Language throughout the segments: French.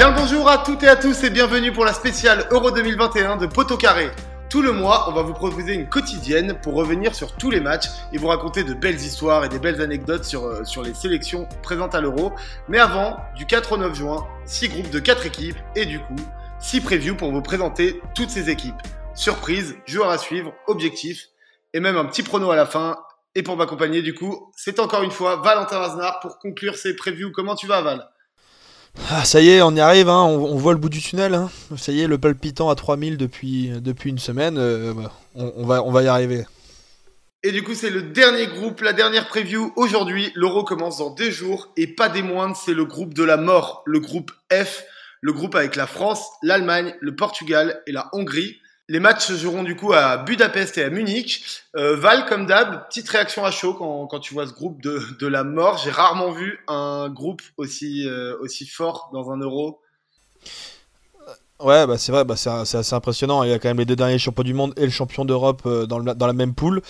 Bien bonjour à toutes et à tous et bienvenue pour la spéciale Euro 2021 de Poteau Carré. Tout le mois, on va vous proposer une quotidienne pour revenir sur tous les matchs et vous raconter de belles histoires et des belles anecdotes sur, euh, les sélections présentes à l'Euro. Mais avant, du 4 au 9 juin, 6 groupes de 4 équipes et du coup, 6 previews pour vous présenter toutes ces équipes. Surprise, joueurs à suivre, objectifs et même un petit prono à la fin. Et pour m'accompagner, du coup, c'est encore une fois Valentin Aznar pour conclure ces previews. Comment tu vas, Val? Ah, ça y est, on y arrive, hein, on, voit le bout du tunnel. Hein. Ça y est, le palpitant à 3000 depuis, depuis une semaine. Euh, bah, on, va, on va y arriver. Et du coup, c'est le dernier groupe, la dernière preview. Aujourd'hui, l'Euro commence dans deux jours. Et pas des moindres, c'est le groupe de la mort, le groupe F. Le groupe avec la France, l'Allemagne, le Portugal et la Hongrie. Les matchs se joueront du coup à Budapest et à Munich. Euh, Val, comme d'hab, petite réaction à chaud quand, tu vois ce groupe de, la mort. J'ai rarement vu un groupe aussi, euh, aussi fort dans un euro. Ouais, bah c'est vrai, bah c'est assez impressionnant. Il y a quand même les deux derniers champions du monde et le champion d'Europe euh, dans, la même poule.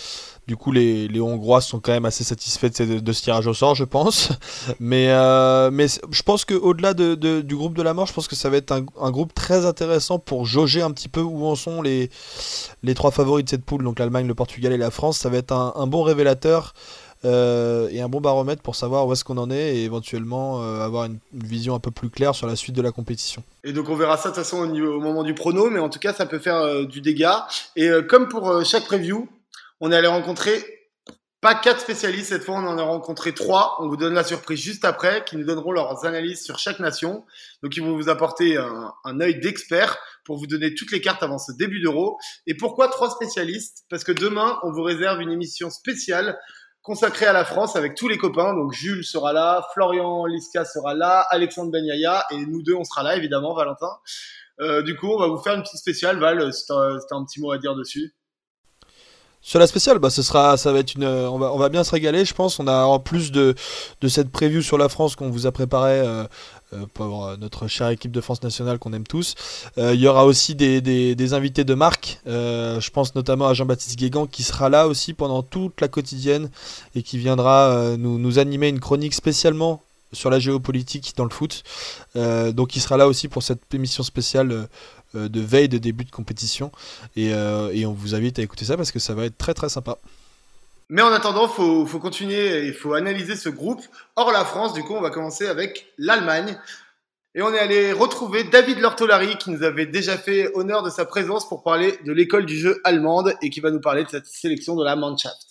Du coup, les, Hongrois sont quand même assez satisfaits de, ce tirage au sort, je pense. Mais, euh, je pense qu'au-delà de, de, du groupe de la mort, je pense que ça va être un, groupe très intéressant pour jauger un petit peu où en sont les, trois favoris de cette poule, donc l'Allemagne, le Portugal et la France. Ça va être un bon révélateur. Euh, et un bon baromètre pour savoir où est-ce qu'on en est et éventuellement euh, avoir une, vision un peu plus claire sur la suite de la compétition. Et donc on verra ça de toute façon au, niveau, au moment du prono, mais en tout cas ça peut faire euh, du dégât. Et comme pour chaque preview, on est allé rencontrer pas quatre spécialistes cette fois, on en a rencontré trois. On vous donne la surprise juste après, qui nous donneront leurs analyses sur chaque nation. Donc ils vont vous apporter un, un œil d'expert pour vous donner toutes les cartes avant ce début d'euro. Et pourquoi trois spécialistes? Parce que demain on vous réserve une émission spéciale consacré à la France avec tous les copains. Donc Jules sera là, Florian Liska sera là, Alexandre Benyaya et nous deux on sera là évidemment, Valentin. Euh, du coup, on va vous faire une petite spéciale. Val, si t'as un petit mot à dire dessus. Sur la spéciale, bah, ce sera, ça va être une, on va, on va bien se régaler, je pense. On a en plus de, de cette preview sur la France qu'on vous a préparé euh, pour notre chère équipe de France nationale qu'on aime tous. Euh, il y aura aussi des, des, des invités de marque. Euh, je pense notamment à Jean-Baptiste Guégan qui sera là aussi pendant toute la quotidienne et qui viendra euh, nous, nous animer une chronique spécialement sur la géopolitique dans le foot. Euh, donc il sera là aussi pour cette émission spéciale euh, de veille de début de compétition. Et, euh, et, on vous invite à écouter ça parce que ça va être très très sympa. Mais en attendant, il faut, faut, continuer, il faut analyser ce groupe. Hors la France, du coup, on va commencer avec l'Allemagne. Et on est allé retrouver David Lortolari qui nous avait déjà fait honneur de sa présence pour parler de l'école du jeu allemande et qui va nous parler de cette sélection de la Mannschaft.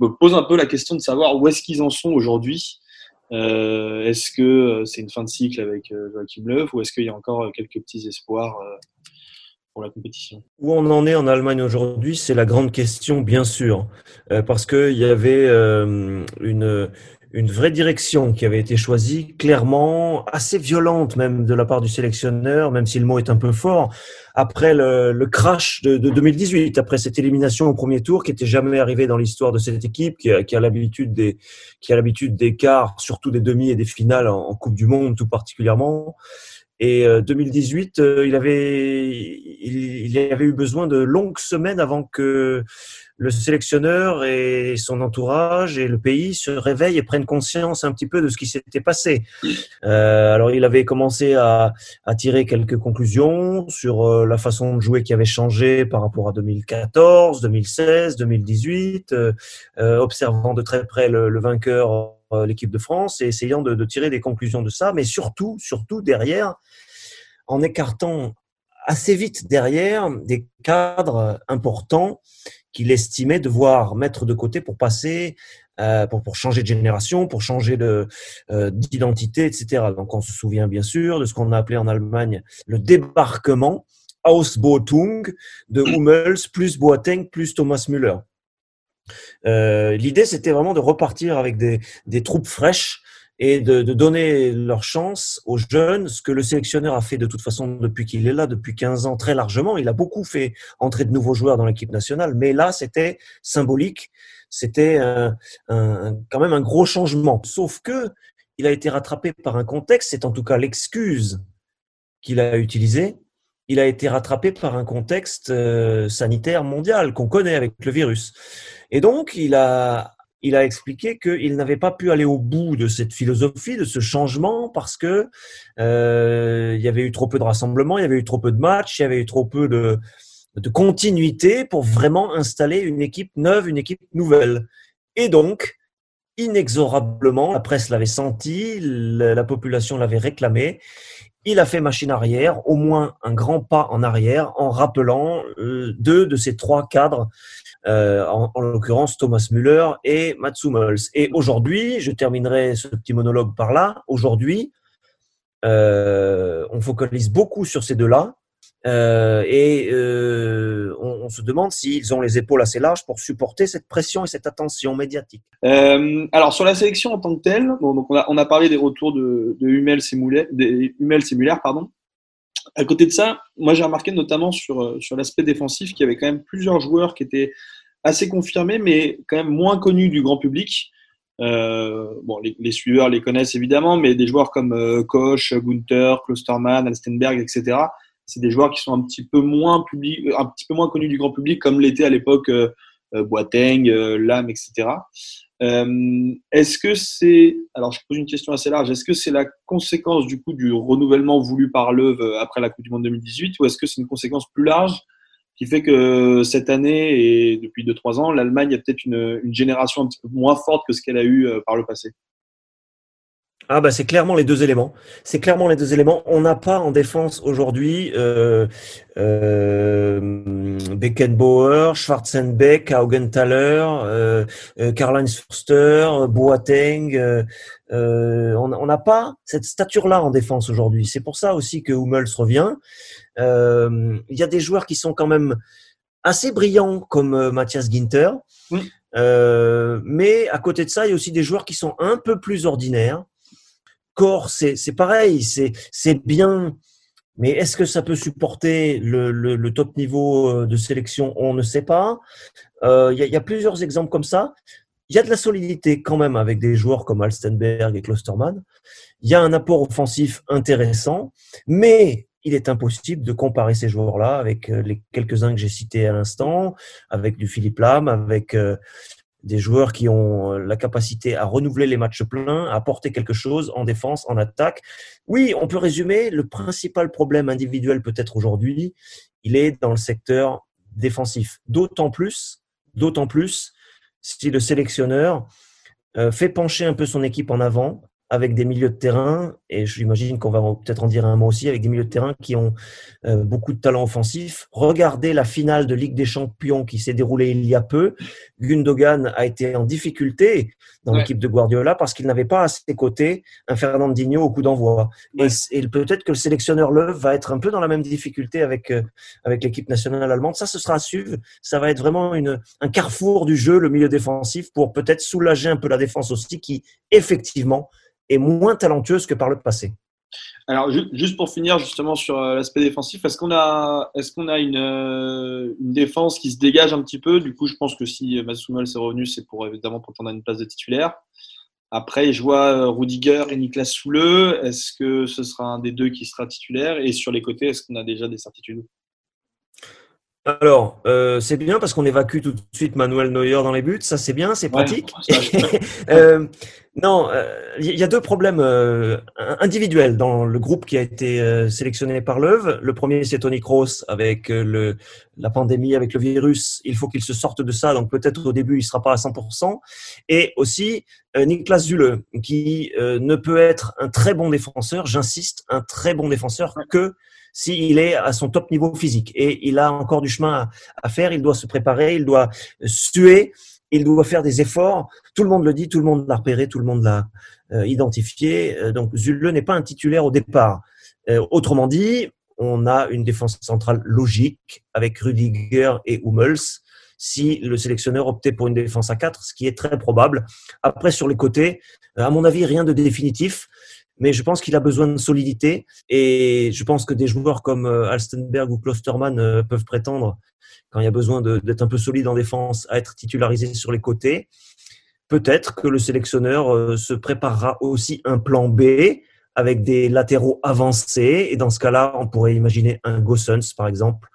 Me pose un peu la question de savoir où est-ce qu'ils en sont aujourd'hui. Euh, est-ce que c'est une fin de cycle avec euh, Joachim Löw ou est-ce qu'il y a encore quelques petits espoirs euh, pour la compétition? Où on en est en Allemagne aujourd'hui, c'est la grande question, bien sûr, euh, parce qu'il y avait euh, une, une vraie direction qui avait été choisie, clairement assez violente même de la part du sélectionneur, même si le mot est un peu fort, après le, le crash de, de, 2018, après cette élimination au premier tour qui était jamais arrivée dans l'histoire de cette équipe, qui a, qui a l'habitude des qui a l'habitude des quarts, surtout des demi et des finales en, Coupe du Monde tout particulièrement. Et euh, 2018, euh, il avait il, il avait eu besoin de longues semaines avant que le sélectionneur et son entourage et le pays se réveillent et prennent conscience un petit peu de ce qui s'était passé. Euh, alors il avait commencé à, tirer quelques conclusions sur euh, la façon de jouer qui avait changé par rapport à 2014, 2016, 2018, euh, observant de très près le, le vainqueur, euh, l'équipe de France, et essayant de, de tirer des conclusions de ça, mais surtout, surtout derrière, en écartant assez vite derrière des cadres importants qu'il estimait devoir mettre de côté pour passer, euh, pour, pour changer de génération, pour changer de euh, d'identité, etc. Donc on se souvient bien sûr de ce qu'on a appelé en Allemagne le débarquement, Ausbotung de Hummels plus Boateng plus Thomas Müller. Euh, L'idée c'était vraiment de repartir avec des, des troupes fraîches et de, de, donner leur chance aux jeunes, ce que le sélectionneur a fait de toute façon depuis qu'il est là, depuis 15 ans, très largement. Il a beaucoup fait entrer de nouveaux joueurs dans l'équipe nationale, mais là, c'était symbolique, c'était quand même un gros changement. Sauf que il a été rattrapé par un contexte, c'est en tout cas l'excuse qu'il a utilisée. Il a été rattrapé par un contexte euh, sanitaire mondial qu'on connaît avec le virus. Et donc, il a, il a expliqué qu'il n'avait pas pu aller au bout de cette philosophie, de ce changement, parce que euh, il y avait eu trop peu de rassemblements, il y avait eu trop peu de matchs, il y avait eu trop peu de, de continuité pour vraiment installer une équipe neuve, une équipe nouvelle. Et donc, inexorablement, la presse l'avait senti, la population l'avait réclamé. Il a fait machine arrière, au moins un grand pas en arrière, en rappelant euh, deux de ces trois cadres, euh, en, l'occurrence Thomas Müller et Mats Hummels. Et aujourd'hui, je terminerai ce petit monologue par là, aujourd'hui, euh, on focalise beaucoup sur ces deux-là, euh, et on, se demande s'ils ont les épaules assez larges pour supporter cette pression et cette attention médiatique. Alors sur la sélection en tant que telle, donc on, a, parlé des retours de, de Hummels Hummels et Muller, pardon. À côté de ça, moi j'ai remarqué notamment sur, euh, sur l'aspect défensif qu'il y avait quand même plusieurs joueurs qui étaient assez confirmés, mais quand même moins connus du grand public. Euh, les, suiveurs les connaissent évidemment, mais des joueurs comme euh, Koch, Gunther, Klosterman, Alstenberg, etc c'est des joueurs qui sont un petit peu moins connus du grand public, comme l'était à l'époque Boateng, euh, Lam, etc. Euh, est-ce que c'est, alors je pose une question assez large, est-ce que c'est la conséquence du coup du renouvellement voulu par l'œuvre euh, après la Coupe du Monde 2018, ou est-ce que c'est une conséquence plus large qui fait que cette année et depuis 2-3 ans, l'Allemagne a peut-être une, une, génération un petit peu moins forte que ce qu'elle a eu par le passé? Ah bah c'est clairement les deux éléments. C'est clairement les deux éléments. On n'a pas en défense aujourd'hui euh, euh, Beckenbauer, Schwarzenbeck, Augenthaler, euh, euh, Karl-Heinz Forster, Boateng. Euh, euh, on n'a pas cette stature-là en défense aujourd'hui. C'est pour ça aussi que Hummels revient. Il y a des joueurs qui sont quand même assez brillants comme Mathias Ginter. Oui. mais à côté de ça, il y a aussi des joueurs qui sont un peu plus ordinaires corps, c'est pareil, c'est bien. Mais est-ce que ça peut supporter le, le, top niveau euh, de sélection? On ne sait pas. Il euh, y, a, y, a plusieurs exemples comme ça. Il y a de la solidité quand même avec des joueurs comme Alstenberg et Klosterman. Il y a un apport offensif intéressant, mais il est impossible de comparer ces joueurs-là avec euh, les quelques-uns que j'ai cités à l'instant, avec du Philippe Lam, avec des joueurs qui ont euh, la capacité à renouveler les matchs pleins, à apporter quelque chose en défense, en attaque. Oui, on peut résumer, le principal problème individuel peut-être aujourd'hui, il est dans le secteur défensif. D'autant plus, d'autant plus si le sélectionneur euh, fait pencher un peu son équipe en avant, avec des milieux de terrain, et j'imagine qu'on va peut-être en dire un mot aussi, avec des milieux de terrain qui ont euh, beaucoup de talent offensif. Regardez la finale de Ligue des Champions qui s'est déroulée il y a peu. Gundogan a été en difficulté dans ouais. l'équipe de Guardiola parce qu'il n'avait pas à ses côtés un Fernandinho au coup d'envoi. Ouais. Et, et peut-être que le sélectionneur Löw va être un peu dans la même difficulté avec, euh, avec l'équipe nationale allemande. Ça, ce sera à suivre. Ça va être vraiment une, un carrefour du jeu, le milieu défensif, pour peut-être soulager un peu la défense aussi qui, effectivement, est moins talentueuse que par le passé. Alors, juste pour finir justement sur euh, l'aspect défensif, est-ce qu'on a, est-ce a une, euh, une, défense qui se dégage un petit peu? Du coup, je pense que si Massoumel s'est revenu, c'est pour évidemment prétendre à une place de titulaire. Après, je vois euh, Rudiger et Niklas Souleux. Est-ce que ce sera un des deux qui sera titulaire? Et sur les côtés, est-ce qu'on a déjà des certitudes? Alors, euh, c'est bien parce qu'on évacue tout de suite Manuel Neuer dans les buts. Ça, c'est bien, c'est pratique. Ouais, euh, non, il euh, y a deux problèmes individuels dans le groupe qui a été sélectionné par l'œuvre. Le premier, c'est Tony Kroos avec le, la pandémie, avec le virus. Il faut qu'il se sorte de ça. Donc, peut-être au début, il sera pas à 100%. Et aussi, Niklas Zule, qui ne peut être un très bon défenseur, j'insiste, un très bon défenseur que s'il est à son top niveau physique. Et il a encore du chemin à, faire, il doit se préparer, il doit suer, il doit faire des efforts. Tout le monde le dit, tout le monde l'a repéré, tout le monde l'a euh, identifié. Euh, donc Zule n'est pas un titulaire au départ. Euh, autrement dit, on a une défense centrale logique avec Rudiger et Hummels si le sélectionneur optait pour une défense à 4, ce qui est très probable. Après, sur les côtés, à mon avis, rien de définitif mais je pense qu'il a besoin de solidité et je pense que des joueurs comme euh, Alstenberg ou Klosterman euh, peuvent prétendre, quand il y a besoin d'être un peu solide en défense, à être titularisés sur les côtés. Peut-être que le sélectionneur euh, se préparera aussi un plan B avec des latéraux avancés et dans ce cas-là, on pourrait imaginer un Gossens par exemple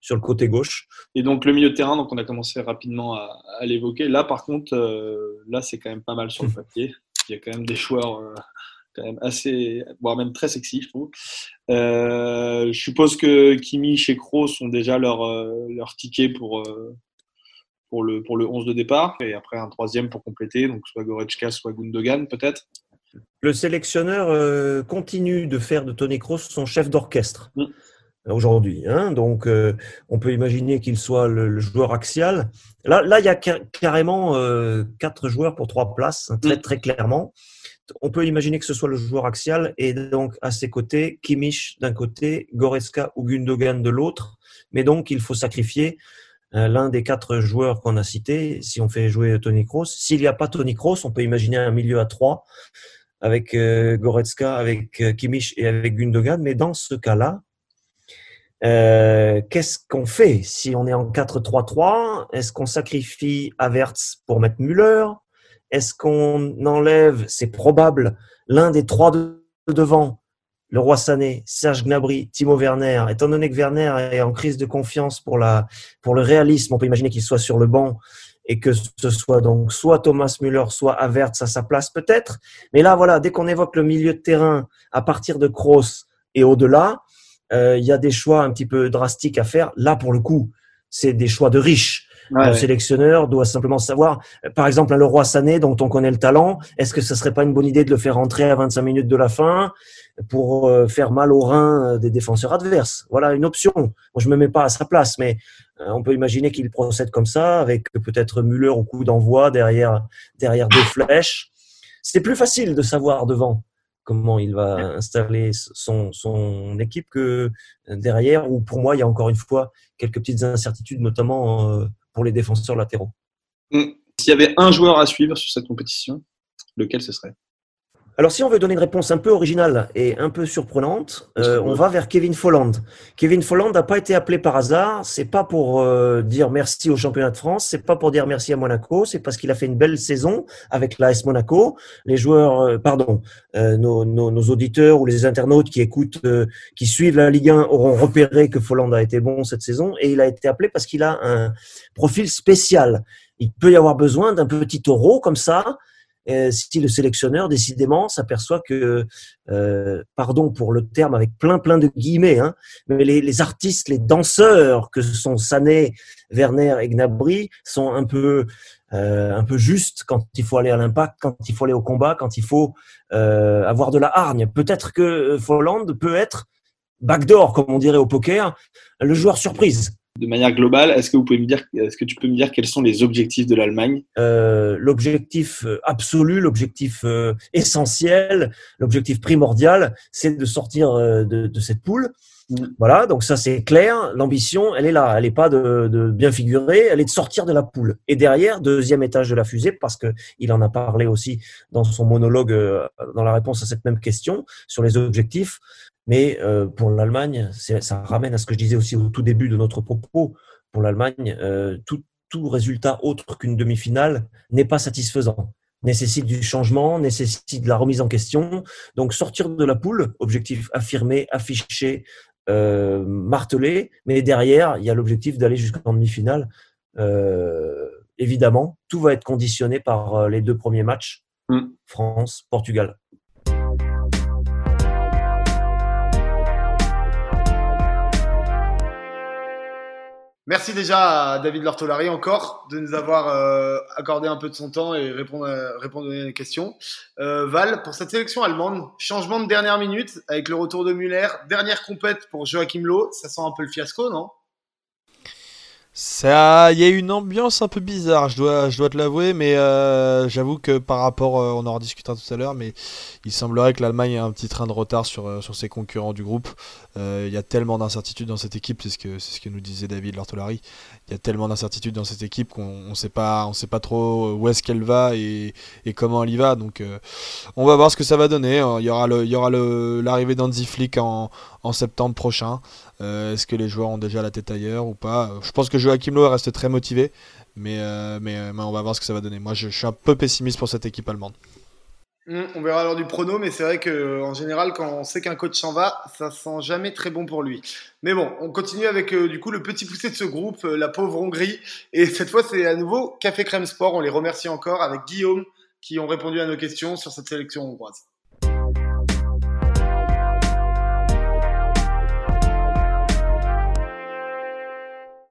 sur le côté gauche. Et donc le milieu de terrain, donc on a commencé rapidement à, l'évoquer. Là, par contre, là c'est quand même pas mal sur le papier. Il y a quand même des joueurs quand même assez, voire même très sexy, je trouve. je suppose que Kimi chez Kroos ont déjà leur, leur ticket pour, pour le, pour le 11 de départ, et après un troisième pour compléter, donc soit Goretzka, soit Gundogan peut-être. Le sélectionneur euh, continue de faire de Tony Kroos son chef d'orchestre mm. aujourd'hui. Hein. donc euh, on peut imaginer qu'il soit le, joueur axial. Là, là, il y a carrément euh, quatre joueurs pour trois places, hein, très, mm. très clairement. On peut imaginer que ce soit le joueur axial et donc à ses côtés, Kimmich d'un côté, Goretzka ou Gundogan de l'autre. Mais donc il faut sacrifier euh, l'un des quatre joueurs qu'on a cités, si on fait jouer Tony Kroos. S'il n'y a pas Tony Kroos, on peut imaginer un milieu à trois avec euh, Goretzka, avec euh, Kimmich et avec Gundogan. Mais dans ce cas-là, qu'est-ce qu'on fait si on est en 4-3-3 Est-ce qu'on sacrifie Avertz pour mettre Müller? Est-ce qu'on enlève, c'est probable, l'un des trois de devant le roi Sané, Serge Gnabry, Timo Werner, étant donné que Werner est en crise de confiance pour, la, pour le réalisme, on peut imaginer qu'il soit sur le banc et que ce soit donc soit Thomas Müller, soit Havertz à sa place peut-être. Mais là, voilà, dès qu'on évoque le milieu de terrain à partir de Kroos et au-delà, euh, il y a des choix un petit peu drastiques à faire. Là, pour le coup, c'est des choix de riches le sélectionneur doit simplement savoir, par exemple, un Leroy Sané dont on connaît le talent, est-ce que ce serait pas une bonne idée de le faire rentrer à 25 minutes de la fin pour euh, faire mal aux reins euh, des défenseurs adverses? Voilà une option. Moi, je me mets pas à sa place, mais euh, on peut imaginer qu'il procède comme ça, avec peut-être Müller au coup d'envoi derrière, derrière deux flèches. C'est plus facile de savoir devant comment il va installer son, son équipe que derrière, où pour moi, il y a encore une fois quelques petites incertitudes, notamment pour les défenseurs latéraux. Hmm. S'il y avait un joueur à suivre sur cette compétition, lequel ce serait? Alors, si on veut donner une réponse un peu originale et un peu surprenante, euh, on va vers Kevin Folland. Kevin Folland n'a pas été appelé par hasard. C'est pas pour euh, dire merci au championnat de France. C'est pas pour dire merci à Monaco. C'est parce qu'il a fait une belle saison avec l'AS Monaco. Les joueurs, euh, pardon, nos, nos, auditeurs ou les internautes qui écoutent, qui suivent la Ligue 1 auront repéré que Folland a été bon cette saison et il a été appelé parce qu'il a un profil spécial. Il peut y avoir besoin d'un petit taureau comme ça si le sélectionneur décidément s'aperçoit que, euh, pardon pour le terme avec plein plein de guillemets, hein, mais les, artistes, les danseurs que sont Sané, Werner et Gnabry sont un peu euh, un peu justes quand il faut aller à l'impact, quand il faut aller au combat, quand il faut euh, avoir de la hargne. Peut-être que Folland peut être backdoor, comme on dirait au poker, le joueur surprise de manière globale, est-ce que vous pouvez me dire, est-ce que tu peux me dire quels sont les objectifs de l'Allemagne? Euh, L'objectif euh, absolu, l'objectif euh, essentiel, l'objectif primordial, c'est de sortir de, cette poule. Voilà, donc ça c'est clair. L'ambition, elle est là. Elle n'est pas de, bien figurer, elle est de sortir de la poule. Et derrière, deuxième étage de la fusée, parce que il en a parlé aussi dans son monologue, dans la réponse à cette même question sur les objectifs. Mais euh, pour l'Allemagne, ça ramène à ce que je disais aussi au tout début de notre propos. Pour l'Allemagne, euh, tout, résultat autre qu'une demi-finale n'est pas satisfaisant. Nécessite du changement, nécessite de la remise en question. Donc sortir de la poule, objectif affirmé, affiché, euh, martelé. Mais derrière, il y a l'objectif d'aller jusqu'en demi-finale. évidemment, tout va être conditionné par les deux premiers matchs. Mm. France, Portugal. Merci déjà à David Lortolari encore de nous avoir euh, accordé un peu de son temps et répondre à, répondre à des questions. Euh, Val, pour cette sélection allemande, changement de dernière minute avec le retour de Müller, dernière compète pour Joachim Lowe, ça sent un peu le fiasco, non? Ça, il y a une ambiance un peu bizarre, je dois, te l'avouer, mais euh, j'avoue que par rapport, euh, on en rediscutera tout à l'heure, mais il semblerait que l'Allemagne ait un petit train de retard euh, sur ses concurrents du groupe. Il y a tellement d'incertitudes dans cette équipe, c'est ce que, c'est ce que nous disait David Lortolari. Il y a tellement d'incertitudes dans cette équipe qu'on ne sait pas, on sait pas trop où est-ce qu'elle va et, comment elle y va. Donc, on va voir ce que ça va donner. Il y aura le, il y aura l'arrivée d'Andy Flick en, septembre prochain. Euh, est-ce que les joueurs ont déjà la tête ailleurs ou pas? Je pense que Joachim Lowe reste très motivé, euh, euh, mais, on va voir ce que ça va donner. Moi, je, suis un peu pessimiste pour cette équipe allemande. Hum, on verra alors du prono, mais c'est vrai que en général, quand on sait qu'un coach s'en va, ça sent jamais très bon pour lui. Mais bon, on continue avec euh, du coup le petit poussé de ce groupe, euh, la pauvre Hongrie. Et cette fois, c'est à nouveau Café Crème Sport. On les remercie encore avec Guillaume qui ont répondu à nos questions sur cette sélection hongroise.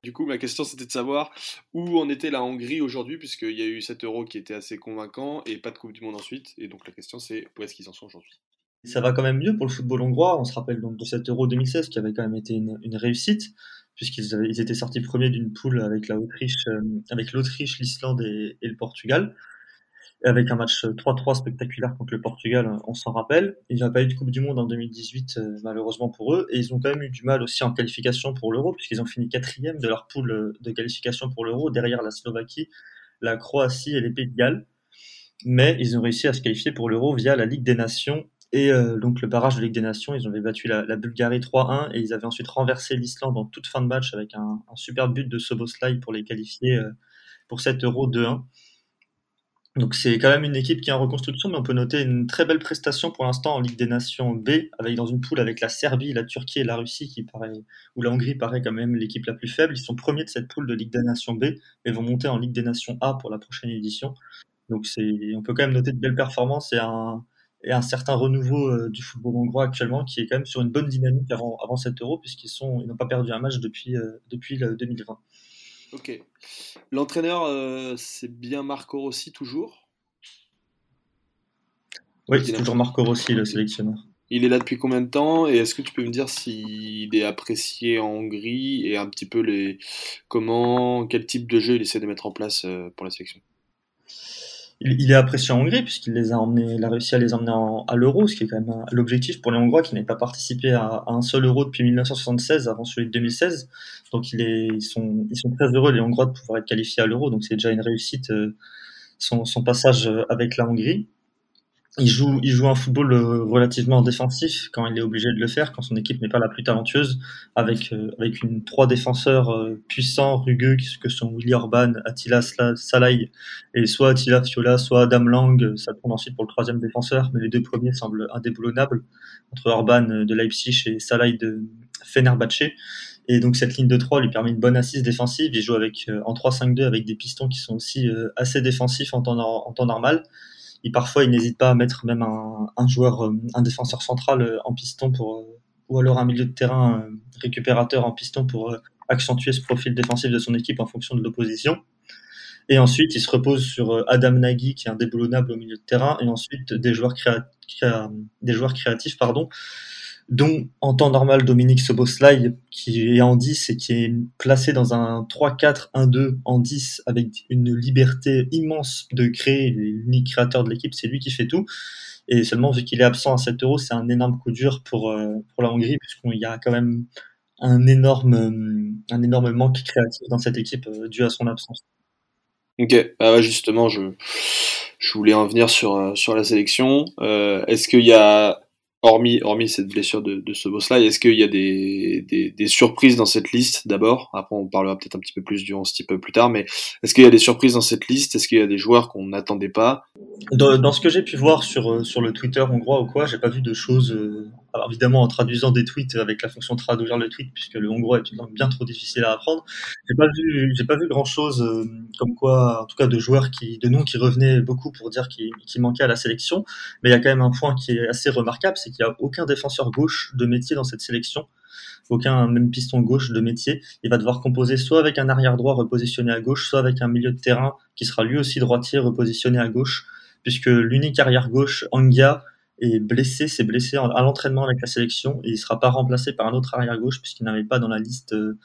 Du coup, ma question c'était de savoir où en était la Hongrie aujourd'hui, puisqu'il y a eu 7 euros qui était assez convaincant et pas de Coupe du Monde ensuite. Et donc la question c'est où est-ce qu'ils en sont aujourd'hui? Ça va quand même mieux pour le football hongrois. On se rappelle donc de 7 euros 2016 qui avait quand même été une, réussite, puisqu'ils étaient sortis premiers d'une poule avec euh, avec l'Autriche, l'Islande et, le Portugal avec un match 3-3 spectaculaire contre le Portugal, on s'en rappelle. Il n'y a pas eu de Coupe du Monde en 2018, euh, malheureusement pour eux, et ils ont quand même eu du mal aussi en qualification pour l'Euro, puisqu'ils ont fini quatrième de leur poule euh, de qualification pour l'Euro, derrière la Slovaquie, la Croatie et les Pays de Galles. Mais ils ont réussi à se qualifier pour l'Euro via la Ligue des Nations et euh, donc le barrage de Ligue des Nations. Ils avaient battu la, Bulgarie 3-1 et ils avaient ensuite renversé l'Islande en toute fin de match avec un, un super but de Soboslai pour les qualifier pour cet Euro 2-1. Donc c'est quand même une équipe qui est en reconstruction, mais on peut noter une très belle prestation pour l'instant en Ligue des Nations B, avec dans une poule avec la Serbie, la Turquie et la Russie, qui paraît, où la Hongrie paraît quand même l'équipe la plus faible. Ils sont premiers de cette poule de Ligue des Nations B, mais vont monter en Ligue des Nations A pour la prochaine édition. Donc c'est, on peut quand même noter de belles performances et un, et certain renouveau euh, du football hongrois actuellement, qui est quand même sur une bonne dynamique avant, cet Euro, puisqu'ils n'ont pas perdu un match depuis, euh, depuis le 2020. Ok. L'entraîneur, euh, c'est bien Marco Rossi toujours? Oui, c'est toujours Marco Rossi, le sélectionneur. Il est là depuis combien de temps? Et est-ce que tu peux me dire s'il est apprécié en Hongrie et un petit peu les comment, quel type de jeu il essaie de mettre en place euh, pour la sélection? Il, est apprécié en Hongrie puisqu'il les a emmenés, il a réussi à les emmener à l'euro, ce qui est quand même l'objectif pour les Hongrois qui n'avaient pas participé à, un seul euro depuis 1976 avant celui de 2016. Donc il est, ils sont, ils sont très heureux les Hongrois de pouvoir être qualifiés à l'euro. Donc c'est déjà une réussite euh, son, son passage avec la Hongrie il joue, il joue un football euh, relativement défensif quand il est obligé de le faire, quand son équipe n'est pas la plus talentueuse, avec, euh, avec une, trois défenseurs euh, puissants, rugueux, que sont Willy Orban, Attila Salai, et soit Attila Fiola, soit Adam Lang, ça tourne ensuite pour le troisième défenseur, mais les deux premiers semblent indéboulonnables, entre Orban de Leipzig et Salai de Fenerbahce. Et donc cette ligne de 3 lui permet une bonne assise défensive. Il joue avec, en 3-5-2 avec des pistons qui sont aussi assez défensifs en temps, en temps normal et parfois il n'hésite pas à mettre même un, un joueur, euh, un défenseur central euh, en piston pour, euh, ou alors un milieu de terrain récupérateur en piston pour accentuer ce profil défensif de son équipe en fonction de l'opposition. Et ensuite, il se repose sur Adam Nagy, qui est indéboulonnable au milieu de terrain, et ensuite des joueurs, des joueurs créatifs pardon, dont en temps normal Dominique Soboslai qui est en 10 et qui est placé dans un 3-4-1-2 en 10 avec une liberté immense de créer, l'unique créateur de l'équipe, c'est lui qui fait tout. Et seulement vu qu'il est absent à 7 euros, c'est un énorme coup dur pour, euh, pour la Hongrie puisqu'il y a quand même un énorme, euh, un énorme manque créatif dans cette équipe euh, dû à son absence. Ok, ah justement, je, je voulais en venir sur, sur la sélection. Est-ce qu'il y a hormis, hormis cette blessure de, de ce boss-là, est-ce qu'il y a des, des, surprises dans cette liste d'abord? Après, on parlera peut-être un petit peu plus du 11 type plus tard, mais est-ce qu'il y a des surprises dans cette liste? Est-ce qu'il y a des joueurs qu'on n'attendait pas? Dans, dans, ce que j'ai pu voir sur, euh, sur le Twitter hongrois ou quoi, j'ai pas vu de choses. Euh, alors évidemment, en traduisant des tweets avec la fonction traduire le tweet, puisque le hongrois est une langue bien trop difficile à apprendre, j'ai pas vu, j'ai pas vu grand chose euh, comme quoi, en tout cas, de joueurs qui, de noms qui revenaient beaucoup pour dire qu'il qu manquait à la sélection. Mais il y a quand même un point qui est assez remarquable, c'est qu'il y a aucun défenseur gauche de métier dans cette sélection aucun même piston gauche de métier. Il va devoir composer soit avec un arrière droit repositionné à gauche, soit avec un milieu de terrain qui sera lui aussi droitier repositionné à gauche, puisque l'unique arrière gauche, Angia, est blessé, s'est blessé à l'entraînement avec la sélection et il sera pas remplacé par un autre arrière gauche puisqu'il n'avait pas dans la liste euh,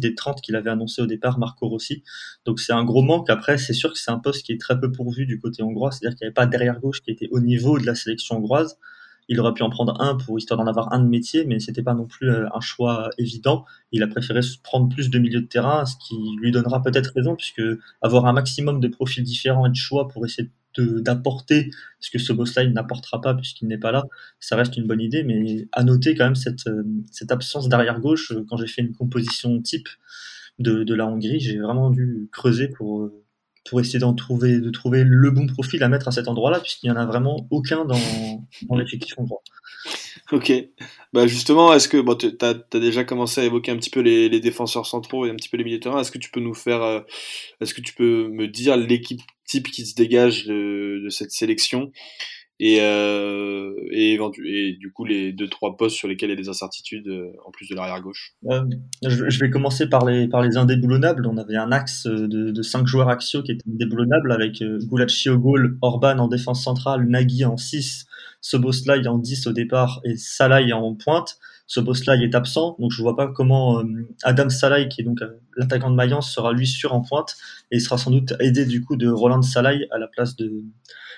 des 30 qu'il avait annoncé au départ Marco Rossi. Donc c'est un gros manque. Après, c'est sûr que c'est un poste qui est très peu pourvu du côté hongrois, c'est-à-dire qu'il n'y avait pas derrière gauche qui était au niveau de la sélection hongroise. Il aurait pu en prendre un pour histoire d'en avoir un de métier, mais c'était pas non plus euh, un choix évident. Il a préféré prendre plus de milieux de terrain, ce qui lui donnera peut-être raison, puisque avoir un maximum de profils différents et de choix pour essayer d'apporter ce que ce boss line n'apportera pas puisqu'il n'est pas là, ça reste une bonne idée, mais à noter quand même cette, euh, cette absence d'arrière gauche. Euh, quand j'ai fait une composition type de, de la Hongrie, j'ai vraiment dû creuser pour, pour essayer d'en trouver, de trouver le bon profil à mettre à cet endroit-là, puisqu'il n'y en a vraiment aucun dans, dans l'effectif hongrois. Ok. Bah justement, est-ce que bon, tu as, déjà commencé à évoquer un petit peu les, défenseurs centraux et un petit peu les milieux de terrain. Est-ce que tu peux nous faire, euh, est-ce que tu peux me dire l'équipe type qui se dégage de cette sélection? Et, euh, et, du coup les deux trois postes sur lesquels il y a des incertitudes euh, en plus de l'arrière gauche. Euh, je, vais commencer par les par les indéboulonnables. On avait un axe de, de cinq joueurs axiaux qui étaient indéboulonnables avec euh, Gulacsi au goal, Orban en défense centrale, Nagui en 6, Soboslai en 10 au départ et Salai en pointe. Soboslai est absent, donc je vois pas comment euh, Adam Salai, qui est donc l'attaquant de Mayence, sera lui sûr en pointe et il sera sans doute aidé du coup de Roland Salai à la place de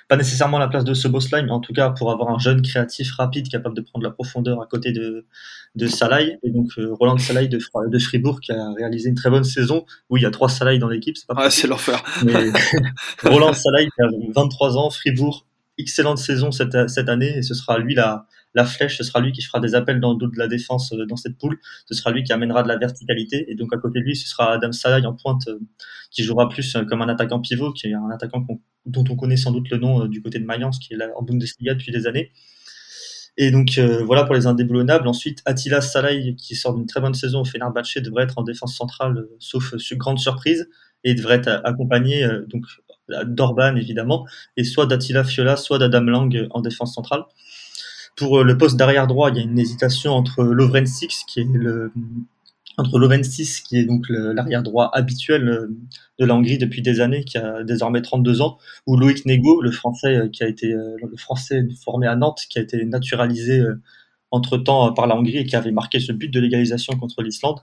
pas nécessairement la place de ce boss line, mais en tout cas pour avoir un jeune créatif rapide capable de prendre la profondeur à côté de, de Salai. Et donc euh, Roland Salai de, de Fribourg qui a réalisé une très bonne saison. Oui, il y a trois Salai dans l'équipe, c'est pas Ah, c'est l'enfer. Roland Salai qui a 23 ans, Fribourg, excellente saison cette, cette année et ce sera lui la, la flèche, ce sera lui qui fera des appels dans le dos de la défense euh, dans cette poule. Ce sera lui qui amènera de la verticalité. Et donc à côté de lui, ce sera Adam Salai en pointe euh, qui jouera plus comme un attaquant pivot, qui est un attaquant dont on connaît sans doute le nom du côté de Mayence, qui est là en Bundesliga depuis des années. Et donc voilà pour les indéboulonnables. Ensuite, Attila Salai, qui sort d'une très bonne saison au Fenerbahçe, devrait être en défense centrale, sauf grande surprise, et devrait être accompagné donc d'Orban évidemment, et soit d'Attila Fiola, soit d'Adam Lang en défense centrale. Pour le poste d'arrière droit, il y a une hésitation entre Lovren Six, qui est le entre Lovren Six, qui est donc l'arrière droit habituel de la Hongrie depuis des années, qui a désormais 32 ans, ou Loïc Nego, le français qui a été le français formé à Nantes, qui a été naturalisé entre temps par la Hongrie et qui avait marqué ce but de légalisation contre l'Islande.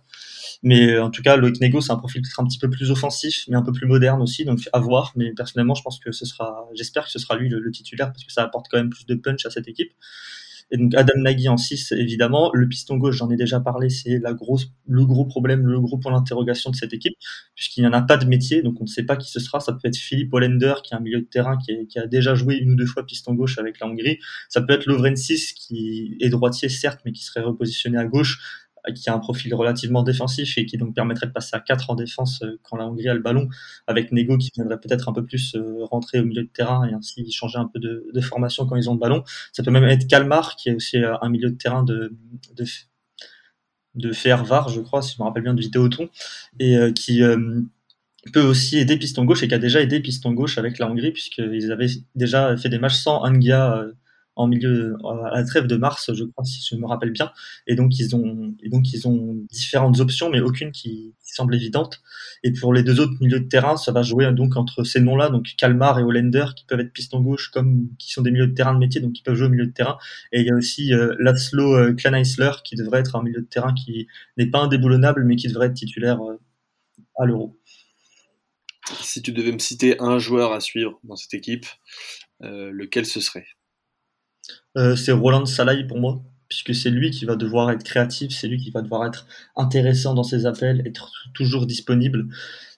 Mais en tout cas, Loïc Nego, c'est un profil peut-être un petit peu plus offensif, mais un peu plus moderne aussi, donc à voir. Mais personnellement, je pense que ce sera, j'espère que ce sera lui le, titulaire parce que ça apporte quand même plus de punch à cette équipe. Et donc Adam Nagy en 6, évidemment. Le piston gauche, j'en ai déjà parlé, c'est le gros problème, le gros point d'interrogation de cette équipe, puisqu'il n'y en a pas de métier, donc on ne sait pas qui ce sera. Ça peut être Philippe Hollender, qui est un milieu de terrain qui, qui a déjà joué une ou deux fois piston gauche avec la Hongrie. Ça peut être Lovren 6, qui est droitier, certes, mais qui serait repositionné à gauche qui a un profil relativement défensif et qui donc permettrait de passer à 4 en défense euh, quand la Hongrie a le ballon, avec Nego qui viendrait peut-être un peu plus euh, rentrer au milieu de terrain et ainsi changer un peu de, formation quand ils ont le ballon. Ça peut même être Kalmar qui est aussi euh, un milieu de terrain de, de, de Fervar, je crois, si je me rappelle bien de Vidéoton, et qui peut aussi aider Piston Gauche et qui a déjà aidé Piston Gauche avec la Hongrie puisqu'ils avaient déjà fait des matchs sans Angia en milieu à la trêve de mars, je crois, si je me rappelle bien. Et donc ils ont, et donc ils ont différentes options, mais aucune qui, semble évidente. Et pour les deux autres milieux de terrain, ça va jouer donc entre ces noms-là, donc Kalmar et Hollander, qui peuvent être piston gauche, comme qui sont des milieux de terrain de métier, donc qui peuvent jouer au milieu de terrain. Et il y a aussi euh, Laszlo euh, qui devrait être un milieu de terrain qui n'est pas indéboulonnable, mais qui devrait être titulaire euh, à l'Euro. Si tu devais me citer un joueur à suivre dans cette équipe, euh, lequel ce serait? Euh, c'est Roland Salai pour moi, puisque c'est lui qui va devoir être créatif, c'est lui qui va devoir être intéressant dans ses appels, être toujours disponible.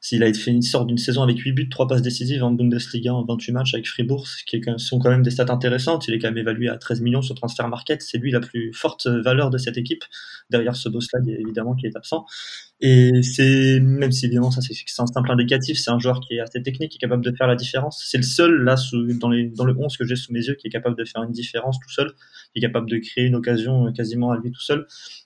S'il a fait une sorte d'une saison avec 8 buts, 3 passes décisives en Bundesliga en 28 matchs avec Fribourg, ce qui sont quand même des stats intéressantes. Il est quand même évalué à 13 millions sur Transfer Market. C'est lui la plus forte valeur de cette équipe. Derrière ce boss-là, évidemment, qui est absent. Et c'est, même si évidemment ça c'est un simple indicatif, c'est un joueur qui est assez technique, qui est capable de faire la différence. C'est le seul là dans, les, dans le 11 que j'ai sous mes yeux qui est capable de faire une différence tout seul, qui est capable de créer une occasion quasiment à lui tout seul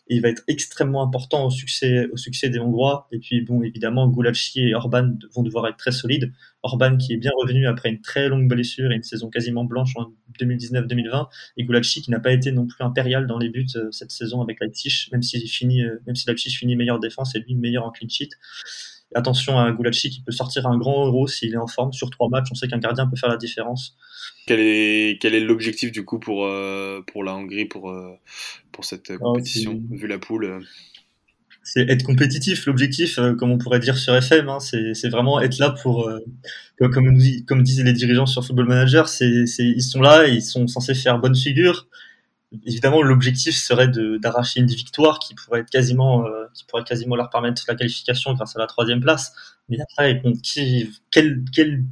il va être extrêmement important au succès, au succès des Hongrois. Et puis, bon, évidemment, Gulacsi et Orban vont devoir être très solides. Orban qui est bien revenu après une très longue blessure et une saison quasiment blanche en 2019-2020. Et Gulacsi qui n'a pas été non plus impérial dans les buts euh, cette saison avec Leipzig, même s'il finit, euh, même si Leipzig finit meilleure défense et lui meilleur en clean sheet. Attention à Gulacsi qui peut sortir un grand euro s'il est en forme sur trois matchs. On sait qu'un gardien peut faire la différence. Quel est, quel est l'objectif du coup pour, euh, pour la Hongrie pour, euh, pour cette ah, compétition, vu la poule euh C'est être compétitif. L'objectif, comme on pourrait dire sur FM, hein, c'est vraiment être là pour, comme, comme disent les dirigeants sur Football Manager, c'est ils sont là, ils sont censés faire bonne figure évidemment, l'objectif serait d'arracher une victoire qui pourrait être quasiment, euh, qui pourrait quasiment leur permettre la qualification grâce à la troisième place. Mais après, qui, quel, quel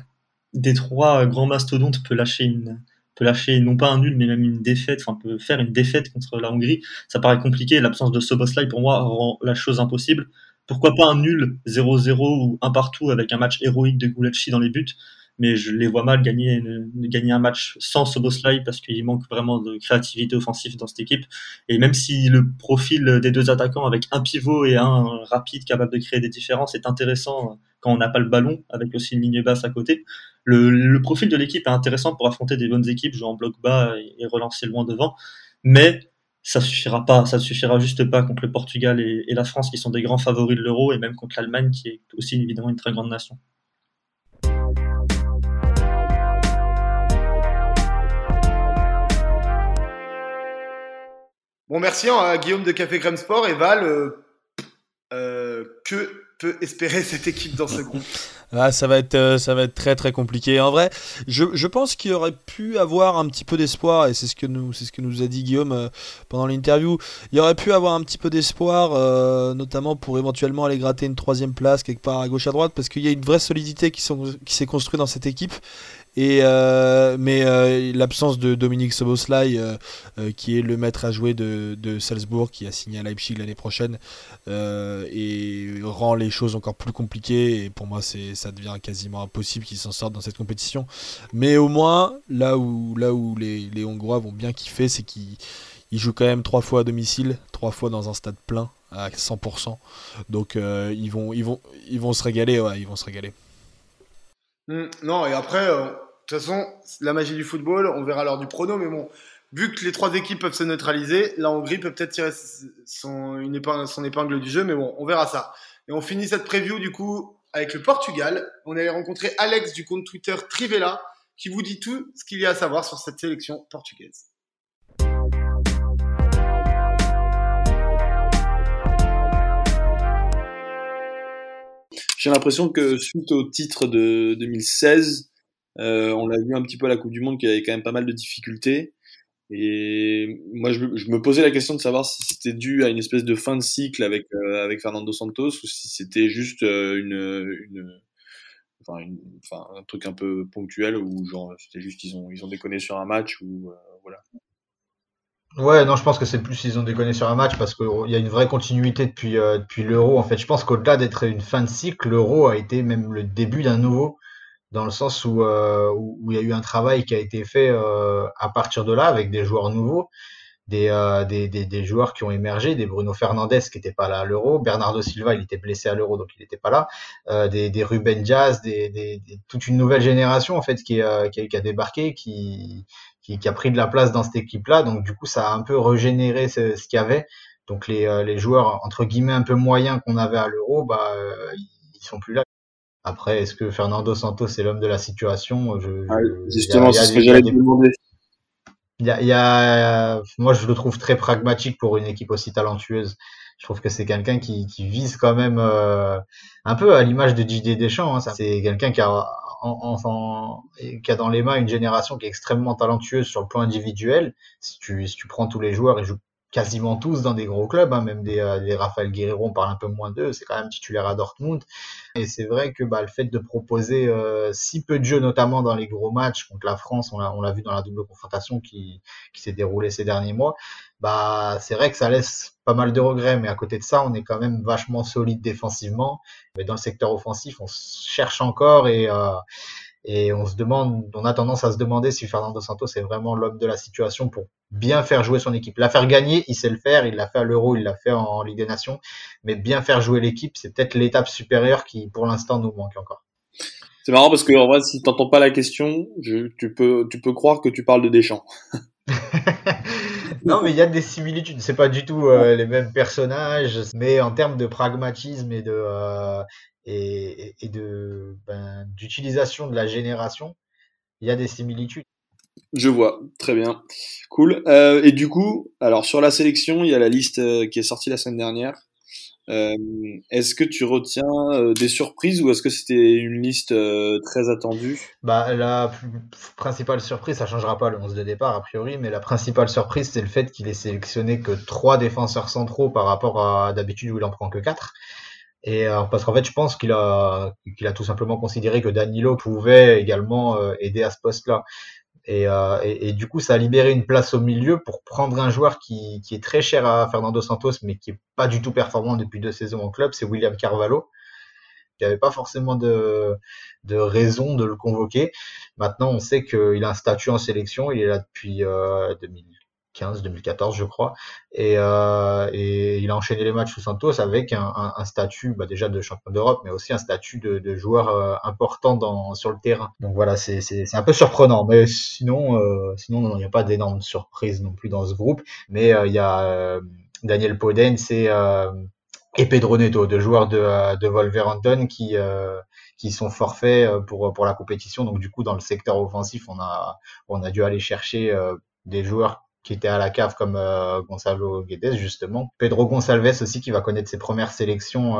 des trois grands mastodontes peut lâcher une, peut lâcher non pas un nul, mais même une défaite, enfin peut faire une défaite contre la Hongrie? Ça paraît compliqué. L'absence de Soboslai pour moi rend la chose impossible. pourquoi pas un nul 0-0 ou un partout avec un match héroïque de Gouletchi dans les buts? Mais je les vois mal gagner, gagner un match sans Soboslai parce qu'il manque vraiment de créativité offensive dans cette équipe. Et même si le profil des deux attaquants avec un pivot et un rapide capable de créer des différences est intéressant quand on n'a pas le ballon, avec aussi une ligne basse à côté, le, profil de l'équipe est intéressant pour affronter des bonnes équipes, jouer en bloc bas et, relancer loin devant. Mais ça suffira pas, ça suffira juste pas contre le Portugal et la France qui sont des grands favoris de l'euro et même contre l'Allemagne qui est aussi évidemment une très grande nation. Bon, merci à hein, Guillaume de Café Crème Sport et Val. Euh, euh, que peut espérer cette équipe dans ce groupe? Ah, ça va être euh, ça va être très très compliqué. En vrai, je, je pense qu'il aurait pu avoir un petit peu d'espoir et c'est ce que nous c'est ce que nous a dit Guillaume pendant l'interview. Il aurait pu avoir un petit peu d'espoir, notamment pour éventuellement aller gratter une troisième place quelque part à gauche à droite, parce qu'il y a une vraie solidité qui, sont, qui s'est construite dans cette équipe et euh, mais euh, l'absence de Dominique Soboslai, euh, qui est le maître à jouer de, de, Salzbourg, qui a signé à Leipzig l'année prochaine, et rend les choses encore plus compliquées. Et pour moi, c'est ça devient quasiment impossible qu'ils s'en sortent dans cette compétition. Mais au moins, là où là où les, les Hongrois vont bien kiffer, c'est qu'ils jouent quand même trois fois à domicile, trois fois dans un stade plein à 100%. Donc ils vont ils vont ils vont se régaler, ouais, ils vont se régaler. Mmh, non, et après, toute façon, la magie du football, on verra lors du prono, mais bon, vu que les trois équipes peuvent se neutraliser, la Hongrie peut peut-être tirer son, épingle, du jeu, mais bon, on verra ça. Et on finit cette preview du coup avec le Portugal. On allait rencontrer Alex du compte Twitter Trivella qui vous dit tout ce qu'il y a à savoir sur cette sélection portugaise. J'ai l'impression que suite au titre de 2016, euh, on l'a vu un petit peu à la Coupe du Monde qu'il y avait quand même pas mal de difficultés. Et moi, je, me posais la question de savoir si c'était dû à une espèce de fin de cycle avec, euh, avec Fernando Santos ou si c'était juste euh, une, un truc un peu ponctuel ou genre c'était juste ils ont, ils ont déconné sur un match ou voilà. Ouais, non, je pense que c'est plus ils ont déconné sur un match parce qu'il y a une vraie continuité depuis, depuis l'Euro. En fait, je pense qu'au-delà d'être une fin de cycle, l'Euro a été même le début d'un nouveau dans le sens euh, où, où, il y a eu un travail qui a été fait euh, à partir de là avec des joueurs nouveaux, des, euh, des, des, des, joueurs qui ont émergé, des Bruno Fernandez qui n'était pas là à l'Euro, Bernardo Silva il était blessé à l'Euro donc il n'était pas là, des, des Ruben Diaz, des, toute une nouvelle génération en fait qui, qui, a, débarqué, qui, qui, a pris de la place dans cette équipe-là, donc du coup ça a un peu régénéré ce, ce qu'il y avait. Donc les, les joueurs entre guillemets un peu moyens qu'on avait à l'Euro, bah ils sont plus là. Après, est-ce que Fernando Santos est l'homme de la situation? Je, ah, Justement, c'est ce que j'allais te demander. Il y, a, il y a, moi, je le trouve très pragmatique pour une équipe aussi talentueuse. Je trouve que c'est quelqu'un qui, qui, vise quand même euh, un peu à l'image de Didier Deschamps. Hein. C'est quelqu'un qui a, en, en, qui a dans les mains une génération qui est extrêmement talentueuse sur le plan individuel. Si tu, si tu prends tous les joueurs, ils jouent quasiment tous dans des gros clubs, hein, même des, euh, des Guerrero, on parle un peu moins d'eux, c'est quand même titulaire à Dortmund. Et c'est vrai que bah, le fait de proposer euh, si peu de jeux, notamment dans les gros matchs contre la France, on l'a, vu dans la double confrontation qui, qui s'est déroulée ces derniers mois, bah c'est vrai que ça laisse pas mal de regrets, mais à côté de ça, on est quand même vachement solide défensivement. Mais dans le secteur offensif, on cherche encore et euh, et on se demande, on a tendance à se demander si Fernando Santos est vraiment l'homme de la situation pour bien faire jouer son équipe. La faire gagner, il sait le faire, il l'a fait à l'Euro, il l'a fait en Ligue des Nations, mais bien faire jouer l'équipe, c'est peut-être l'étape supérieure qui, pour l'instant, nous manque encore. C'est marrant parce que en vrai, si t'entends pas la question, tu peux, tu peux croire que tu parles de Deschamps. non, mais il y a des similitudes. C'est pas du tout euh, les mêmes personnages, mais en termes de pragmatisme et de euh, et, et de ben, d'utilisation de la génération, il y a des similitudes. Je vois, très bien, cool. Euh, et du coup, alors sur la sélection, il y a la liste euh, qui est sortie la semaine dernière. Euh, est-ce que tu retiens euh, des surprises ou est-ce que c'était une liste euh, très attendue? Bah la principale surprise, ça changera pas le 11 de départ a priori, mais la principale surprise c'est le fait qu'il ait sélectionné que trois défenseurs centraux par rapport à d'habitude où il en prend que quatre. Et euh, parce qu'en fait, je pense qu'il a, qu'il a tout simplement considéré que Danilo pouvait également euh, aider à ce poste-là. Et, euh, et, du coup, ça a libéré une place au milieu pour prendre un joueur qui, est très cher à Fernando Santos, mais qui est pas du tout performant depuis deux saisons au club, c'est William Carvalho. Il n'y avait pas forcément de, raison de le convoquer. Maintenant, on sait qu'il a un statut en sélection. Il est là depuis euh, 2015, 2014, je crois. Et, euh, et, il a enchaîné les matchs sous Santos avec un, statut bah, déjà de champion d'Europe, mais aussi un statut de, joueur euh, important dans, sur le terrain. Donc voilà, c'est un peu surprenant. Mais sinon, euh, sinon il n'y a pas d'énormes surprises non plus dans ce groupe. Mais il y a Daniel Poden, c'est et Pedro Neto, deux joueurs de, de Wolverhampton qui, qui sont forfaits pour, pour la compétition. Donc du coup, dans le secteur offensif, on a, on a dû aller chercher des joueurs qui étaient à la cave comme Gonzalo Guedes justement. Pedro Gonçalves aussi qui va connaître ses premières sélections,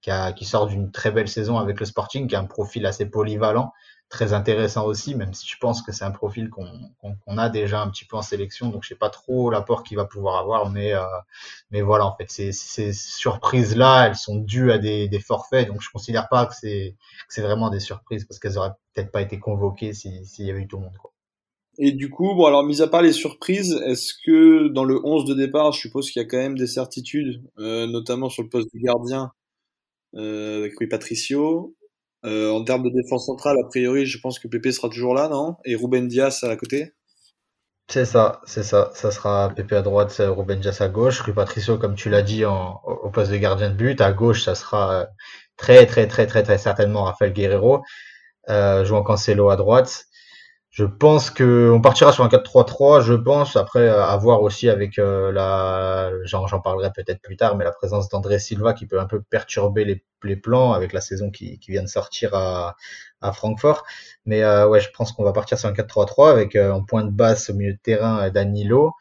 qui, a, qui sort d'une très belle saison avec le Sporting, qui a un profil assez polyvalent très intéressant aussi, même si je pense que c'est un profil qu'on a déjà un petit peu en sélection, donc je sais pas trop l'apport qu'il va pouvoir avoir, mais euh, mais voilà, en fait, ces, ces surprises-là, elles sont dues à des, forfaits, donc je considère pas que c'est vraiment des surprises parce qu'elles auraient peut-être pas été convoquées s'il y avait eu tout le monde. Et du coup, bon alors mis à part les surprises, est-ce que dans le 11 de départ, je suppose qu'il y a quand même des certitudes, euh, notamment sur le poste du gardien euh, avec Rui Patricio, euh, en termes de défense centrale, a priori, je pense que Pépé sera toujours là, non? Et Ruben Diaz à côté? C'est ça, c'est ça. Ça sera Pépé à droite, Ruben Diaz à gauche. Rui Patricio, comme tu l'as dit, au poste de gardien de but. À gauche, ça sera très, très, très, très, très certainement Rafael Guerrero, jouant Cancelo à droite. Je pense que on partira sur un 4-3-3. Je pense après avoir aussi avec euh, la, j'en parlerai peut-être plus tard, mais la présence d'André Silva qui peut un peu perturber les, les plans avec la saison qui, qui vient de sortir à, à Francfort. Mais euh, ouais, je pense qu'on va partir sur un 4-3-3 avec euh, en point de basse au milieu de terrain Danilo.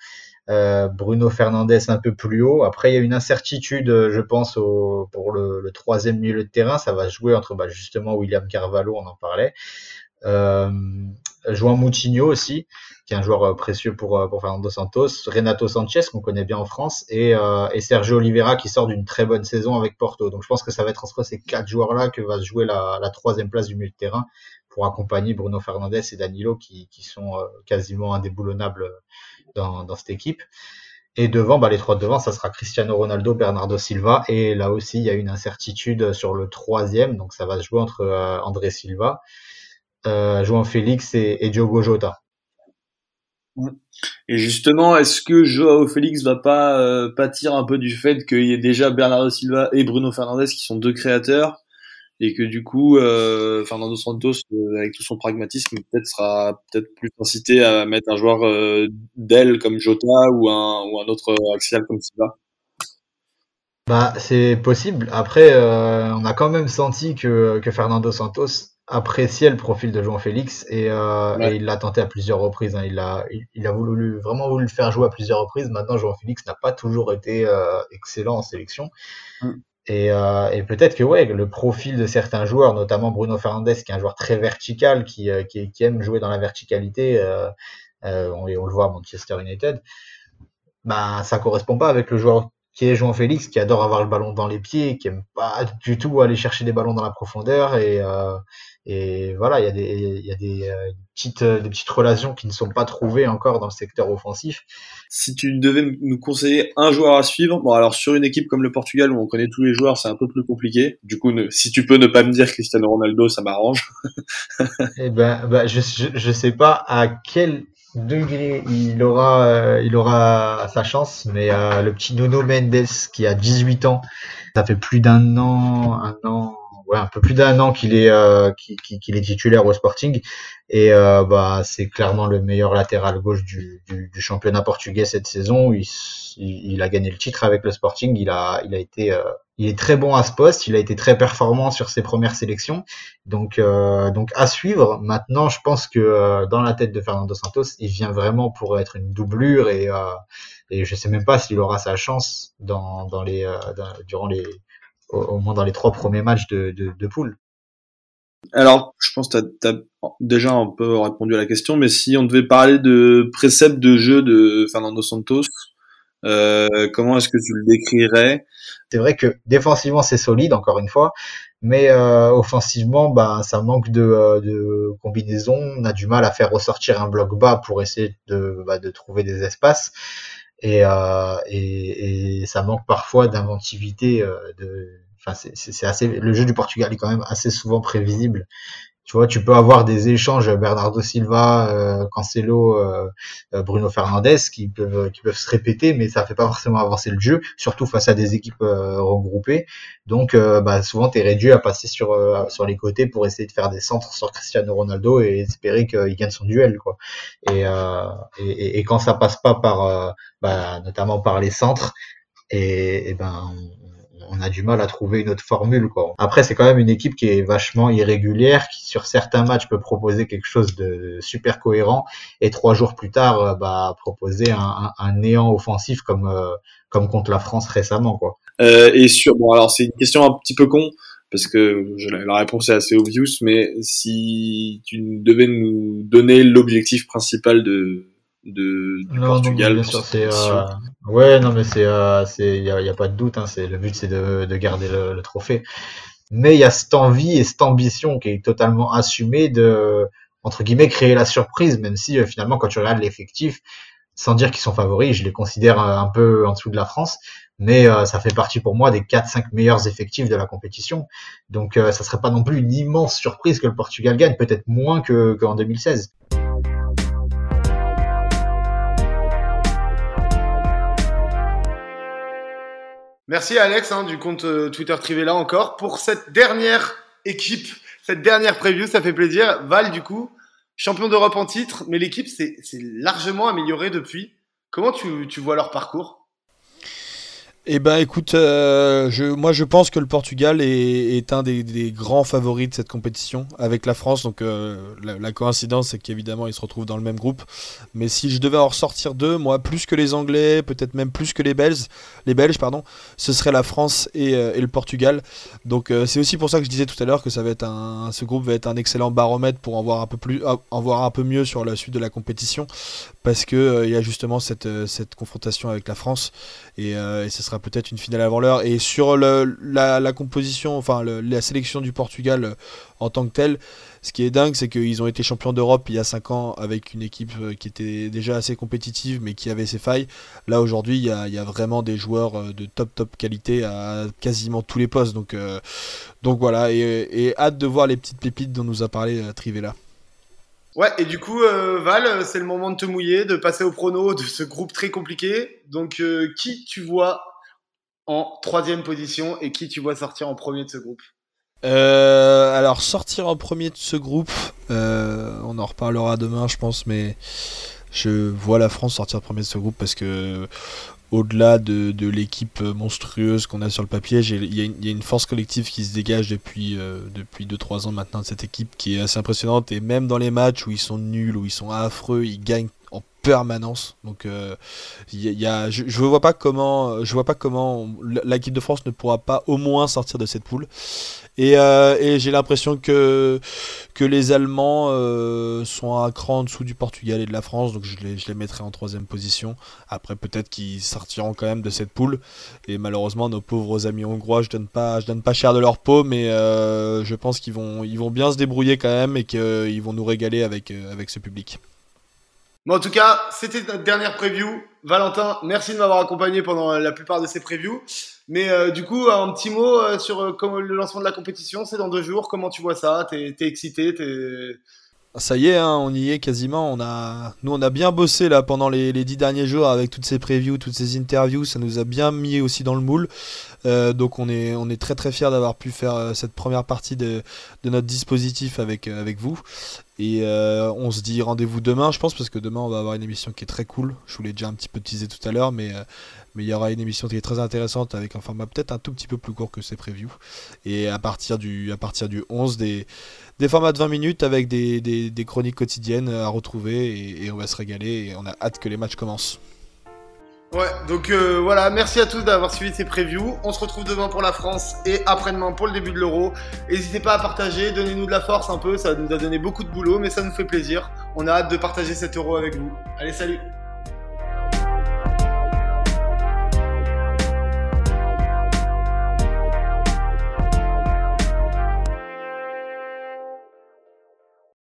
Euh, Bruno Fernandez un peu plus haut. Après, il y a une incertitude, je pense, au, pour le, le, troisième milieu de terrain. Ça va jouer entre bah, justement William Carvalho, on en parlait, euh, João Moutinho aussi, qui est un joueur euh, précieux pour, euh, pour Fernando Santos, Renato Sanchez qu'on connaît bien en France et, euh, et Sergio Oliveira qui sort d'une très bonne saison avec Porto. Donc je pense que ça va être entre ces quatre joueurs-là que va se jouer la, troisième place du milieu de terrain pour accompagner Bruno Fernandez et Danilo qui, sont quasiment indéboulonnables dans, dans cette équipe. Et devant, bah, les trois devant, ça sera Cristiano Ronaldo, Bernardo Silva. Et là aussi, il y a une incertitude sur le troisième. Donc ça va se jouer entre André Silva euh, João Félix et, et Diogo Jota. Et justement, est-ce que Joao Félix va pas euh, pâtir un peu du fait qu'il y ait déjà Bernardo Silva et Bruno Fernandez qui sont deux créateurs et que du coup euh, Fernando Santos euh, avec tout son pragmatisme peut-être sera peut-être plus incité à mettre un joueur d'aile comme Jota ou un ou un autre axial comme Silva? Bah c'est possible. Après euh, on a quand même senti que que Fernando Santos appréciait le profil de João Félix et, euh, ouais. et il l'a tenté à plusieurs reprises. Hein. Il, a, il, il, a voulu vraiment voulu le faire jouer à plusieurs reprises. Maintenant, João Félix n'a pas toujours été euh, excellent en sélection. Mm. Et, euh, et peut-être que ouais, le profil de certains joueurs, notamment Bruno Fernandes, qui est un joueur très vertical, qui, euh, qui, qui aime jouer dans la verticalité, euh, euh, on, on, le voit à Manchester United, bah ça correspond pas avec le joueur qui est João Félix, qui adore avoir le ballon dans les pieds, qui aime pas du tout aller chercher des ballons dans la profondeur et euh, et voilà, il y a des, il y a des, euh, petites, euh, des petites relations qui ne sont pas trouvées encore dans le secteur offensif. Si tu devais nous conseiller un joueur à suivre, bon alors sur une équipe comme le Portugal où on connaît tous les joueurs, c'est un peu plus compliqué. Du coup, ne, si tu peux ne pas me dire Cristiano Ronaldo, ça m'arrange. eh ben, ben je, je, je sais pas à quel degré il aura, euh, il aura sa chance, mais euh, le petit Nuno Mendes qui a 18 ans, ça fait plus d'un an, un an ouais, un peu plus d'un an qu'il est euh, qu'il est titulaire au Sporting et euh, bah c'est clairement le meilleur latéral gauche du, du, championnat portugais cette saison. Il, a gagné le titre avec le Sporting. Il a il a été euh, il est très bon à ce poste. Il a été très performant sur ses premières sélections. Donc euh, donc à suivre. Maintenant, je pense que euh, dans la tête de Fernando Santos, il vient vraiment pour être une doublure et et je sais même pas s'il aura sa chance dans dans les durant les au, au, moins dans les trois premiers matchs de, de, de poule. Alors, je pense que tu as, déjà un peu répondu à la question, mais si on devait parler de préceptes de jeu de Fernando Santos, Euh, comment est-ce que tu le décrirais? C'est vrai que défensivement c'est solide encore une fois, mais euh, offensivement bah ça manque de, euh, de combinaison. On a du mal à faire ressortir un bloc bas pour essayer de, bah, de trouver des espaces. Et, euh, et, et, ça manque parfois d'inventivité. Euh, de, enfin, c'est assez. Le jeu du Portugal est quand même assez souvent prévisible tu vois, tu peux avoir des échanges Bernardo Silva, euh, Cancelo, euh, euh, Bruno Fernandes qui peuvent qui peuvent se répéter, mais ça fait pas forcément avancer le jeu, surtout face à des équipes euh, regroupées. Donc, bah, souvent, tu es réduit à passer sur sur les côtés pour essayer de faire des centres sur Cristiano Ronaldo et espérer qu'il gagne son duel, quoi. Et, et, et, quand ça passe pas par, bah, notamment par les centres, et, et ben on a du mal à trouver une autre formule. Quoi. Après, c'est quand même une équipe qui est vachement irrégulière, qui sur certains matchs peut proposer quelque chose de super cohérent, et trois jours plus tard, euh, bah, proposer un, néant offensif comme euh, comme contre la France récemment. Quoi. Euh, et sur, bon, alors c'est une question un petit peu con. Parce que la réponse est assez obvious, mais si tu devais nous donner l'objectif principal de, de, du Portugal. Euh, ouais, non, mais c'est, euh, c'est, y a, y a, pas de doute. Hein, c'est le but, c'est de, de garder le, le, trophée. Mais il y a cette envie et cette ambition qui est totalement assumée de, entre guillemets, créer la surprise, même si euh, finalement, quand tu regardes l'effectif, sans dire qu'ils sont favoris, je les considère un peu en dessous de la France, mais ça fait partie pour moi des 4-5 meilleurs effectifs de la compétition. Donc ça serait pas non plus une immense surprise que le Portugal gagne, peut-être moins que qu'en 2016. Merci Alex hein, du compte euh, Twitter Trivella encore pour cette dernière équipe, cette dernière preview, ça fait plaisir. Val du coup, champion d'Europe en titre, mais l'équipe s'est largement améliorée depuis. Comment tu, tu vois leur parcours? Eh ben écoute, euh, moi je pense que le Portugal est, un des, grands favoris de cette compétition avec la France. Donc euh, la, coïncidence c'est qu'évidemment ils se retrouvent dans le même groupe. Mais si je devais en ressortir deux, moi plus que les Anglais, peut-être même plus que les Belges, les Belges pardon, ce serait la France et, euh, le Portugal. Donc c'est aussi pour ça que je disais tout à l'heure que ça va être un, ce groupe va être un excellent baromètre pour en voir un peu mieux sur la suite de la compétition parce que il y a justement cette, cette confrontation avec la France et, et ce sera peut-être une finale avant l'heure. Et sur la, composition, enfin la sélection du Portugal euh, en tant que telle, ce qui est dingue, c'est qu'ils ont été champions d'Europe il y a 5 ans avec une équipe euh, qui était déjà assez compétitive mais qui avait ses failles. Là aujourd'hui, il y a, vraiment des joueurs euh, de top top qualité à quasiment tous les postes. Donc, voilà, et, hâte de voir les petites pépites dont nous a parlé Trivella. Ouais, et du coup, Val, c'est le moment de te mouiller, de passer au prono de ce groupe très compliqué. Donc, qui tu vois en troisième position et qui tu vois sortir en premier de ce groupe? Euh, alors sortir en premier de ce groupe, euh, on en reparlera demain je pense, mais je vois la France sortir premier de ce groupe parce que au-delà de, l'équipe monstrueuse qu'on a sur le papier, il y, a une force collective qui se dégage depuis, euh, depuis 2-3 ans maintenant de cette équipe qui est assez impressionnante. Et même dans les matchs où ils sont nuls, où ils sont affreux, ils gagnent en permanence. Donc, euh, y a, je, je vois pas comment, je vois pas comment l'équipe de France ne pourra pas au moins sortir de cette poule. Et, euh, j'ai l'impression que, que les Allemands euh, sont un cran en dessous du Portugal et de la France, donc je les, je les mettrai en troisième position. Après, peut-être qu'ils sortiront quand même de cette poule. Et malheureusement, nos pauvres amis hongrois, je donne pas, je donne pas cher de leur peau, mais je pense qu'ils vont, ils vont bien se débrouiller quand même et qu'ils vont nous régaler avec, avec ce public. Bon, en tout cas, c'était notre dernière preview. Valentin, merci de m'avoir accompagné pendant la plupart de ces previews. Mais euh, du coup, un petit mot euh, sur euh, le lancement de la compétition, c'est dans deux jours. Comment tu vois ça? T'es es excité? Ah, ça y est, hein, on y est quasiment. On a, nous, on a bien bossé là pendant les, dix derniers jours avec toutes ces previews, toutes ces interviews. Ça nous a bien mis aussi dans le moule. Euh, donc on est, très très fiers d'avoir pu faire euh, cette première partie de, notre dispositif avec, euh, vous. Et on se dit rendez-vous demain, je pense, parce que demain on va avoir une émission qui est très cool. Je vous l'ai déjà un petit peu teasé tout à l'heure, mais mais il y aura une émission qui est très intéressante avec un format peut-être un tout petit peu plus court que ces previews. Et à partir du, à partir du 11, des, des formats de 20 minutes avec des, des, chroniques quotidiennes à retrouver et, et, on va se régaler et on a hâte que les matchs commencent. Ouais, donc euh, voilà, merci à tous d'avoir suivi ces previews. On se retrouve demain pour la France et après-demain pour le début de l'Euro. N'hésitez pas à partager, donnez-nous de la force un peu, ça nous a donné beaucoup de boulot, mais ça nous fait plaisir. On a hâte de partager cet Euro avec vous. Allez, salut